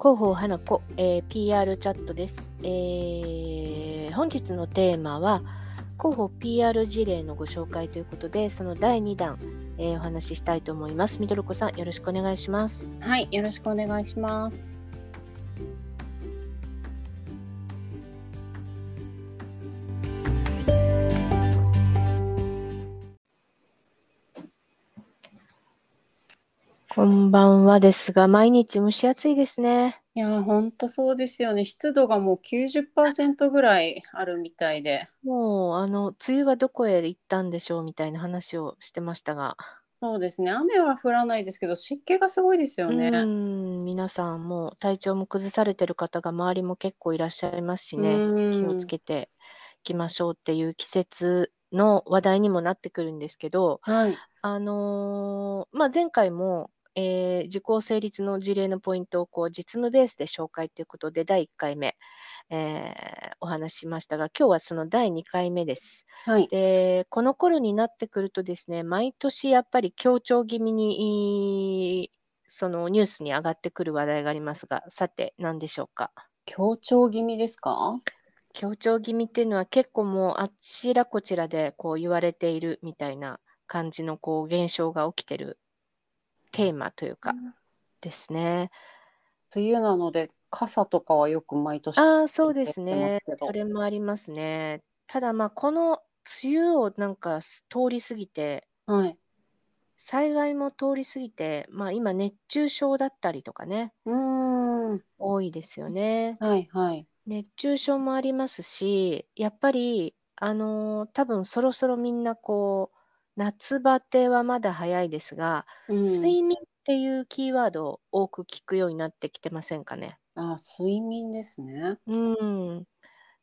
広報花子、えー PR チャットです、えー本日のテーマは広報 PR 事例のご紹介ということでその第2弾、えーお話ししたいと思います。みどろこさんよろしくお願いします。はい、よろしくお願いします。こんばんはですが毎日蒸し暑いですねいやー、ほんとそうですよね。湿度がもう90%ぐらいあるみたいで。もうあの梅雨はどこへ行ったんでしょうみたいな話をしてましたがそうですね。雨は降らないですけど、湿気がすごいですようね。ん皆さんもう体調も崩されてる方が周りも結構いらっしゃいますしねうん気をつけていきましょうっていう季節の話題にもなってくるんですけど、はい。あのーまあ、前回も、えー時効成立の事例のポイントをこう実務ベースで紹介ということで第1回目、えーお話ししましたが今日はその第2回目です。はい。でこの頃になってくるとですね毎年やっぱり強調気味にいそのニュースに上がってくる話題がありますがさて何でしょうか？強調気味ですか？強調気味っていうのは結構もうあちらこちらでこう言われているみたいな感じのこう現象が起きてるテーマというかですね。梅雨なので、傘とかはよく毎年。ああそうですねそれもありますね。ただまあこの梅雨をなんかす通り過ぎてはい。災害も通り過ぎて、まあ、今熱中症だったりとかねうーん。多いですよね。はい、はい。熱中症もありますしやっぱりあのー多分そろそろみんなこう夏バテはまだ早いですが、うん。睡眠っていうキーワードを多く聞くようになってきてませんかね？あ、睡眠ですね。うん。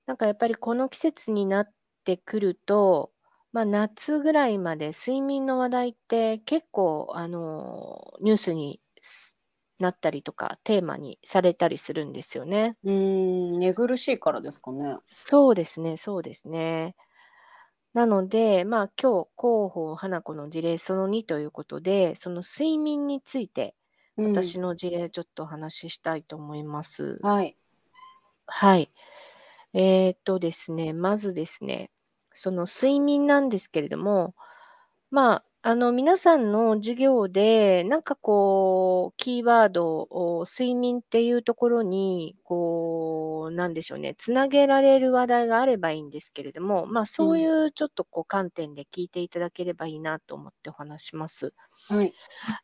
なんかやっぱりこの季節になってくると、まあ、夏ぐらいまで睡眠の話題って結構あのニュースにすなったりとかテーマにされたりするんですよね。うーん、寝苦しいからですかね。そうですね、そうですね。なので、まあ今日広報花子の事例その2ということで、その睡眠についてうん。私の事例ちょっとお話ししたいと思います。はい。はい。えーっとですね、まずですね、その睡眠なんですけれども、まあ、あの、皆さんの授業で、なんかこう、キーワードを睡眠っていうところに、こう、なんでしょうね、つなげられる話題があればいいんですけれども、まあ、そういうちょっとこう、観点で聞いていただければいいなと思ってお話します。はい。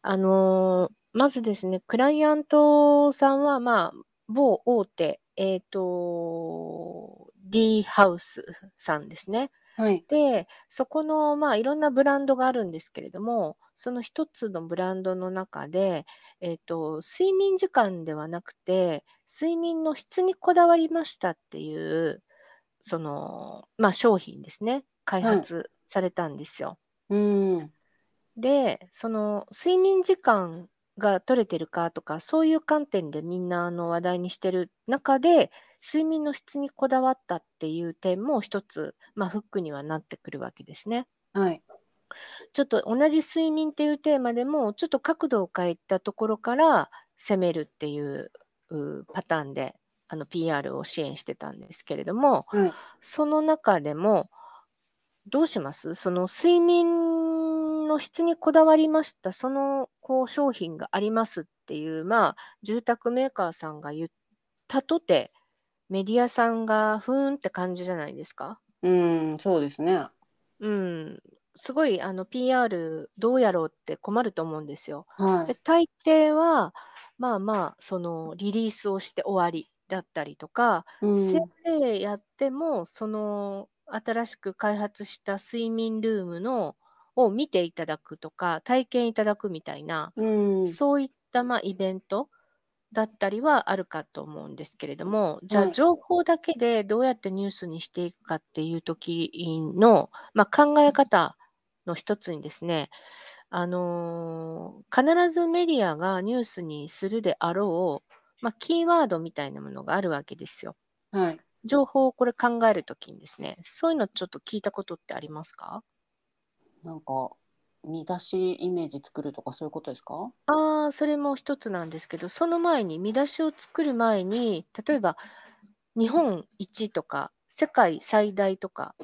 あのーまずですね、クライアントさんは、まあ、某大手、えっ、と、D ハウスさんですね。はい。で、そこの、まあ、いろんなブランドがあるんですけれども、その一つのブランドの中で、えっ、と、睡眠時間ではなくて、睡眠の質にこだわりましたっていう、その、まあ、商品ですね、開発されたんですよ。うーん。で、その睡眠時間が取れてるかとか、そういう観点でみんなあの話題にしてる中で、睡眠の質にこだわったっていう点も一つ、まあ、フックにはなってくるわけですね。はい。ちょっと同じ睡眠っていうテーマでも、ちょっと角度を変えたところから攻めるっていううパターンで、あの PR を支援してたんですけれども、はい。その中でも、どうします？その睡眠の質にこだわりました、そのこう商品がありますっていう、まあ、住宅メーカーさんが言ったとて、メディアさんがふーんって感じじゃないですか？うーん、そうですね。うん。すごい、あの、PR どうやろうって困ると思うんですよ。で、はい。大抵は、まあまあ、そのリリースをして終わりだったりとか、うん。ぜいやっても、その新しく開発した睡眠ルームのを見ていただくとか、体験いただくみたいな、うん。そういったまあイベントだったりはあるかと思うんですけれども、じゃあはい。情報だけでどうやってニュースにしていくかっていう時の、まあ、考え方の一つにですね、あのー必ずメディアがニュースにするであろう、まあ、キーワードみたいなものがあるわけですよ。はい。情報をこれ考えるときにですね、そういうのちょっと聞いたことってありますか？なんか、見出しイメージ作るとかそういうことですか？ああ、それも一つなんですけど、その前に見出しを作る前に、例えば日本一とか世界最大とか、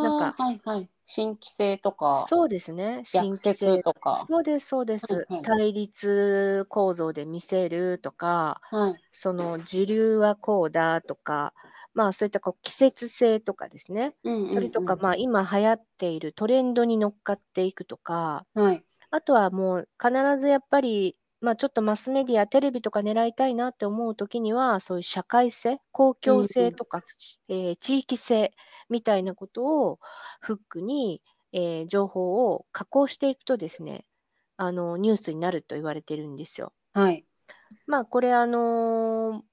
なんあかあ、はいはい。新規性とか、そうですね、新逆規性説とか。そうですそうではいす。はい。対立構造で見せるとか、はい。その時流はこうだとか、まあそういったこう季節性とかですね。うんそれとか、うんまあ今流行っているトレンドに乗っかっていくとか、うん。はい。あとはもう必ずやっぱり、まあちょっとマスメディア、テレビとか狙いたいなって思うときには、そういう社会性、公うん共うん。性とか、えー地域性みたいなことをフックに、えー情報を加工していくとですね、あの、ニュースになると言われてるんですよ。はい。まあこれあのー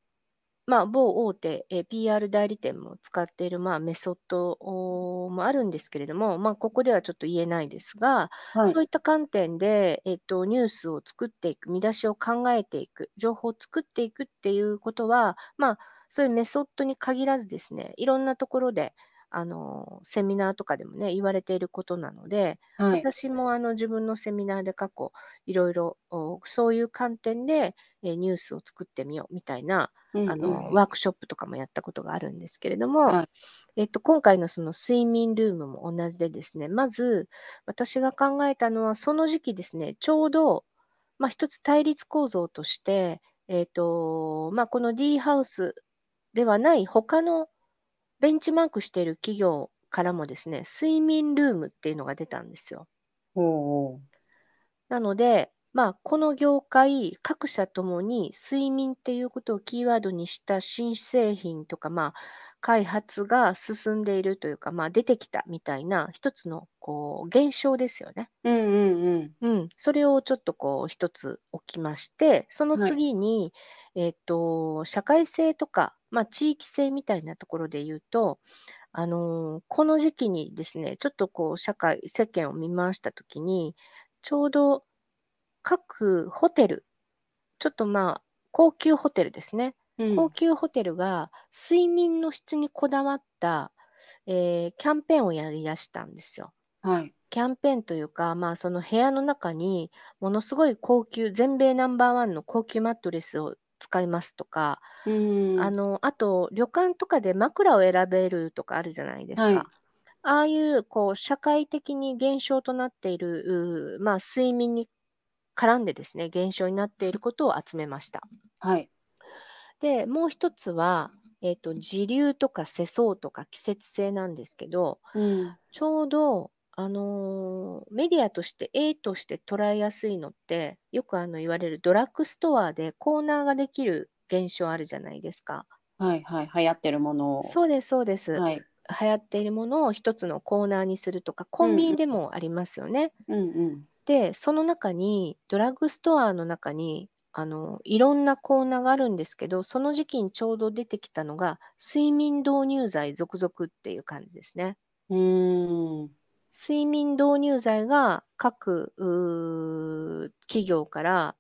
まあ某大手、えー PR 代理店も使っているまあメソッドもあるんですけれども、まあここではちょっと言えないですが、はい。そういった観点で、えっと、ニュースを作っていく、見出しを考えていく、情報を作っていくっていうことは、まあ、そういうメソッドに限らずですね、いろんなところで、あの、セミナーとかでもね、言われていることなので、はい。私もあの自分のセミナーで過去、いろいろ、おそういう観点で、えーニュースを作ってみようみたいな、うんうん。あの、ワークショップとかもやったことがあるんですけれども、はい。えっと、今回のその睡眠ルームも同じでですね、まず私が考えたのはその時期ですね、ちょうど、まあ一つ対立構造として、えっと、まあこの D ハウスではない他のベンチマークしている企業からもですね、睡眠ルームっていうのが出たんですよ。なので、まあ、この業界、各社ともに睡眠っていうことをキーワードにした新製品とか、まあ、開発が進んでいるというか、まあ、出てきたみたいな一つの、こう、現象ですよね。ー。うんうんうん。それをちょっとこう、一つ置きまして、そのうん。はい。次に、えっと、社会性とか、まあ、地域性みたいなところで言うと、あのーこの時期にですね、ちょっとこう、社会、世間を見回したときに、ちょうど各ホテル、ちょっとまあ、高級ホテルですね。うん。高級ホテルが睡眠の質にこだわった、えーキャンペーンをやり出したんですよ。はい。キャンペーンというか、まあ、その部屋の中にものすごい高級、全米ナンバーワンの高級マットレスを使いますとか、うん。の、あと、旅館とかで枕を選べるとかあるじゃないですはい。か。ああいう、こう、社会的に現象となっている、まあ、睡眠に絡んでですね、現象になっていることを集めました。はい。で、もう一つは、えっと、時流とか世相とか季節性なんですけど、うん。ちょうど、あのーメディアとして A として捉えやすいのって、よくあの言われるドラッグストアでコーナーができる現象あるじゃないですか。はいはい。流行ってるものを。そうです、そうです。はい。流行っているものを一つのコーナーにするとか、コンビニでもありますよね。うんうん。で、その中に、ドラッグストアの中に、あの、いろんなコーナーがあるんですけど、その時期にちょうど出てきたのが、睡眠導入剤続々っていう感じですね。うーん。睡眠導入剤が各企業から、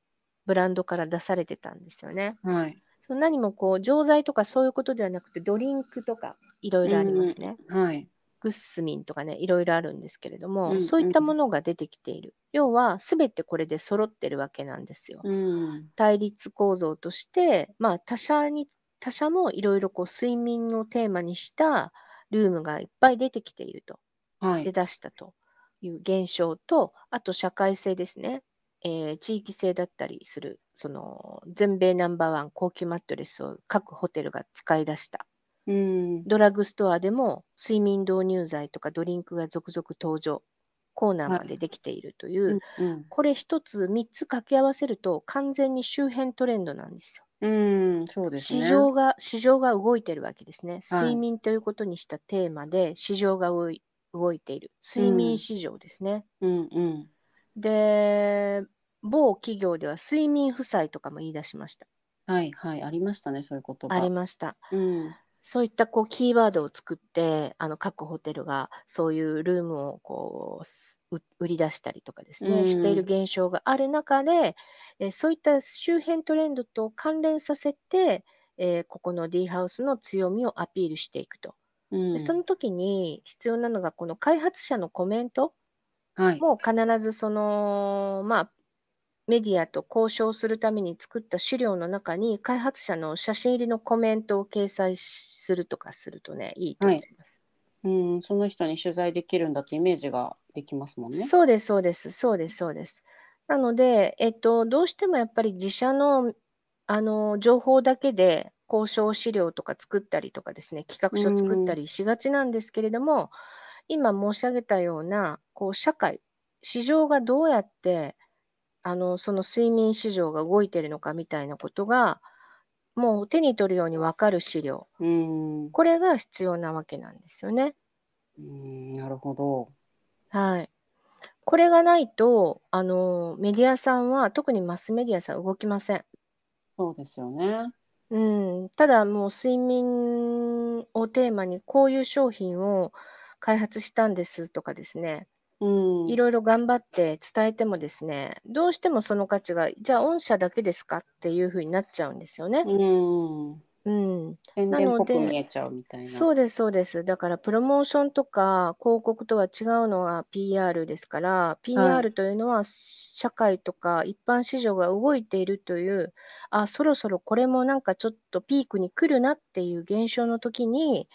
ブランドから出されてたんですよね。はい。その何もこう、錠剤とかそういうことではなくて、ドリンクとかいろいろありますね。はい。グッスミンとかね、いろいろあるんですけれども、うんうんそういったものが出てきている。要は、すべてこれで揃ってるわけなんですよ。うん。対立構造として、まあ、他社に、他社もいろいろこう、睡眠をテーマにしたルームがいっぱい出てきていると。はい。出だしたという現象と、あと社会性ですね。えー地域性だったりする、その全米ナンバーワン高級マットレスを各ホテルが使い出した。うん。ドラッグストアでも睡眠導入剤とかドリンクが続々登場。コーナーまでできているという、うんうん。これ一つ三つ掛け合わせると完全に周辺トレンドなんですよ。うん、そうですね。市場が、市場が動いてるわけですね。睡眠ということにしたテーマで市場が動い動いている。睡眠市場ですね。うんうん。で、某企業では睡眠負債とかも言い出しました。はいはい、ありましたね、そういう言葉。ありました。うん。そういったこうキーワードを作って、あの各ホテルがそういうルームをこう売り出したりとかですね、うんしている現象がある中で、えーそういった周辺トレンドと関連させて、えーここの D ハウスの強みをアピールしていくと。うんでその時に必要なのがこの開発者のコメントはい。も必ずその、まあ、メディアと交渉するために作った資料の中に、開発者の写真入りのコメントを掲載するとかするとね、いいと思います。うん、その人に取材できるんだってイメージができますもんね。そうです、そうです、そうです、そうです。なので、えっと、どうしてもやっぱり自社の、あの、情報だけで交渉資料とか作ったりとかですね、企画書作ったりしがちなんですけれども、今申し上げたような、こう、社会、市場がどうやって、あの、その睡眠市場が動いてるのかみたいなことが、もう手に取るようにわかる資料、うん、これが必要なわけなんですよね。うん、なるほど。はい。これがないと、あの、メディアさんは、特にマスメディアさん動きません。そうですよね。うん。ただもう睡眠をテーマにこういう商品を開発したんですとかですね、うん、いろいろ頑張って伝えてもですね、どうしてもその価値が、じゃあ御社だけですかっていうふうになっちゃうんですよね。うん、うん。宣伝っぽく見えちゃうみたいな。そうです、そうです。だから、プロモーションとか広告とは違うのは PR ですから、PR というのは社会とか一般市場が動いているという、あ、そろそろこれもなんかちょっとピークに来るなっていう現象の時に、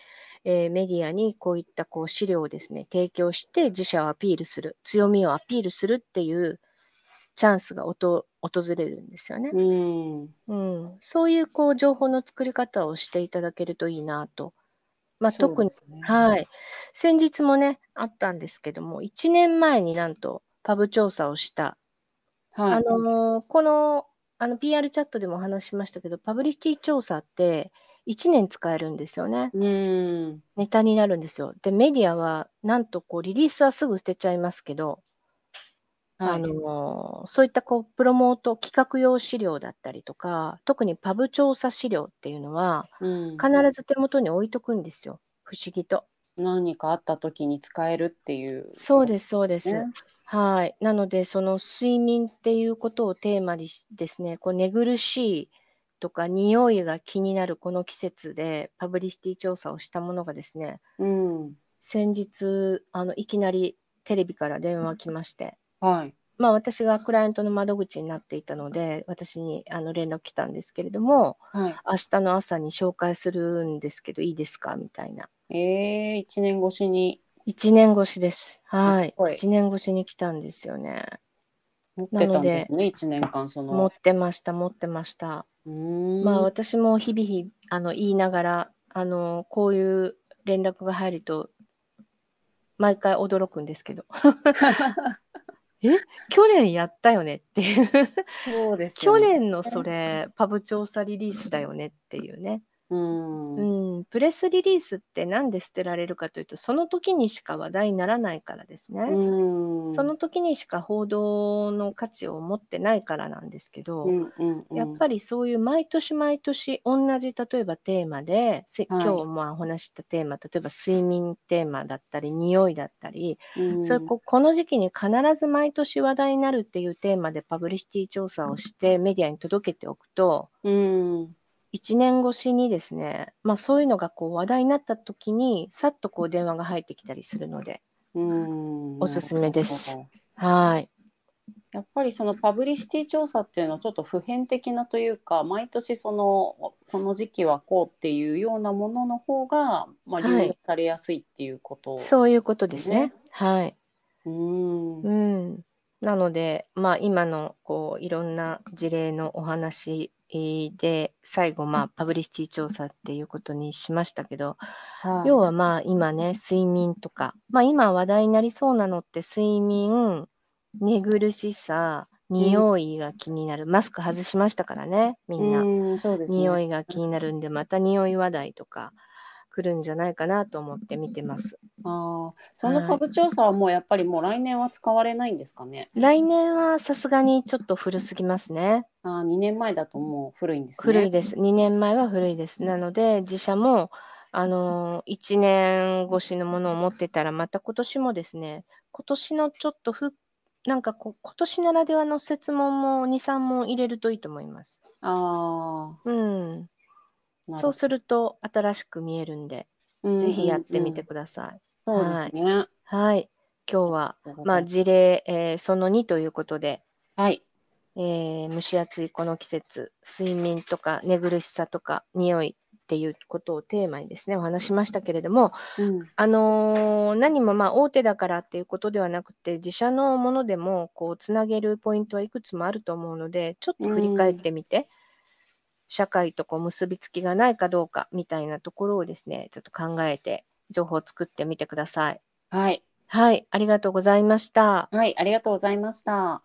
えーメディアにこういったこう資料をですね、提供して自社をアピールする、強みをアピールするっていうチャンスがおと訪れるんですよね。うん、うん、そういうこう情報の作り方をしていただけるといいなと。まあ、特に、ねはい。先日もね、あったんですけども、1年前になんとパブ調査をした。はい。あのーこの、あの、PR チャットでもお話ししましたけど、パブリシティ調査って1年使えるんですよね。うん、ネタになるんですよ。で、メディアは、なんとこう、リリースはすぐ捨てちゃいますけど、はい。あのーそういったこうプロモート企画用資料だったりとか、特にパブ調査資料っていうのは、うん、必ず手元に置いとくんですよ。不思議と。何かあった時に使えるっていう。そうです、そうです。ねはい。なので、その睡眠っていうことをテーマにしですね、こう寝苦しいとか匂いが気になるこの季節でパブリシティ調査をしたものがですね、うん、先日、あの、いきなりテレビから電話来まして、はい。まあ私がクライアントの窓口になっていたので、私にあの連絡来たんですけれども、はい。明日の朝に紹介するんですけどいいですか？みたいな。ええ一年越しに1年越しです。はい。すごい1年越しに来たんですよね。持ってたんですね、一年間その。持ってました、持ってました。うーん。まあ私も日々あの言いながら、あの、こういう連絡が入ると、毎回驚くんですけど。え去年やったよねっていう。そうですよね。去年のそれ、パブ調査リリースだよねっていうね。うん。うん、プレスリリースってなんで捨てられるかというと、その時にしか話題にならないからですね。うん。その時にしか報道の価値を持ってないからなんですけど、うんうんうん、やっぱりそういう毎年毎年同じ例えばテーマで、せはい今日まあお話ししたテーマ、例えば睡眠テーマだったり、匂いだったり、りそれここの時期に必ず毎年話題になるっていうテーマでパブリシティ調査をしてメディアに届けておくと、うん。1年越しにですね、まあそういうのがこう話題になった時に、さっとこう電話が入ってきたりするので、うん。おすすめですはい。ど。やっぱりそのパブリシティ調査っていうのはちょっと普遍的なというか毎年そのこの時期はこうっていうようなものの方が、まあ、はい利用されやすいっていうこと。そういうことですね。ねはい。うん。うん。なので、まあ今のこういろんな事例のお話で、最後まあパブリシティ調査っていうことにしましたけど、はい、要はまあ今ね、睡眠とか、まあ今話題になりそうなのって睡眠、寝苦しさ、匂いが気になる。マスク外しましたからね、みんな。うん、そうですね。匂いが気になるんで、また匂い話題とか来るんじゃないかなと思って見てます。ああ、そのパブ調査はもうやっぱりもう来年は使われないんですかね？来年はさすがにちょっと古すぎますね。ああ、2年前だともう古いんですね。古いです。2年前は古いです。なので、自社も、あのー、1年越しのものを持ってたら、また今年もですね、今年のちょっとふ、なんかこう、今年ならではの設問も2、3問入れるといいと思います。あうん。あ、そうすると新しく見えるんで、るぜひやってみてだください。さい。そうですね。はい。今日は、まあ、事例、えーその2ということで、はい。えー蒸し暑いこの季節、睡眠とか寝苦しさとか匂いっていうことをテーマにですね、お話しましたけれども、うん。あのー何もまあ大手だからっていうことではなくて、自社のものでもこうつなげるポイントはいくつもあると思うので、ちょっと振り返ってみて、社会とこう結びつきがないかどうかみたいなところをですね、ちょっと考えて情報を作ってみてください。はい。はい、ありがとうございました。はい。ありがとうございました。